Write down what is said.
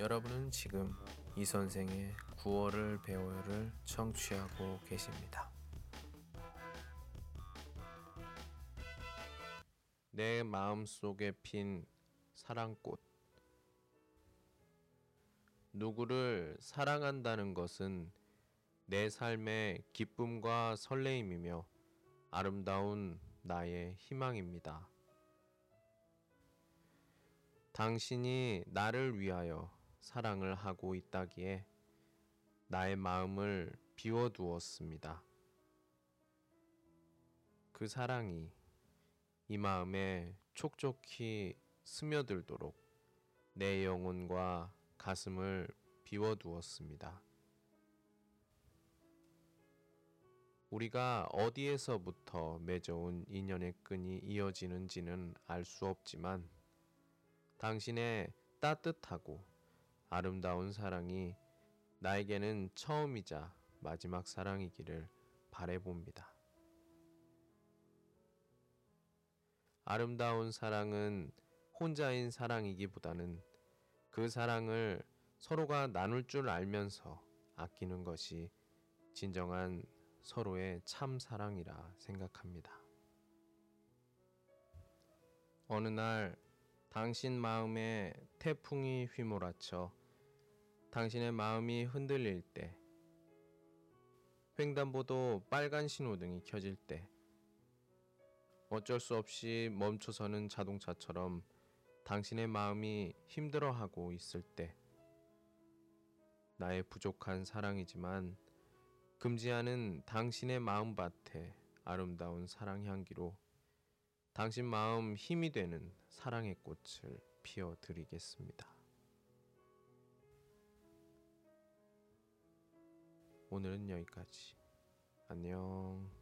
여러분은 지금 이 선생의 9월을 배워요를 청취하고 계십니다. 내 마음 속에 핀 사랑꽃. 누구를 사랑한다는 것은 내 삶의 기쁨과 설레임이며 아름다운 나의 희망입니다. 당신이 나를 위하여 사랑을 하고 있다기에 나의 마음을 비워두었습니다. 그 사랑이 이 마음에 촉촉히 스며들도록 내 영혼과 가슴을 비워두었습니다. 우리가 어디에서부터 맺어온 인연의 끈이 이어지는지는 알 수 없지만 당신의 따뜻하고 아름다운 사랑이 나에게는 처음이자 마지막 사랑이기를 바래봅니다. 아름다운 사랑은 혼자인 사랑이기보다는 그 사랑을 서로가 나눌 줄 알면서 아끼는 것이 진정한 서로의 참 사랑이라 생각합니다. 어느 날 당신 마음에 태풍이 휘몰아쳐 당신의 마음이 흔들릴 때, 횡단보도 빨간 신호등이 켜질 때, 어쩔 수 없이 멈춰서는 자동차처럼 당신의 마음이 힘들어하고 있을 때, 나의 부족한 사랑이지만 금지하는 당신의 마음밭에 아름다운 사랑 향기로 당신 마음 힘이 되는 사랑의 꽃을 피워 드리겠습니다. 오늘은 여기까지. 안녕.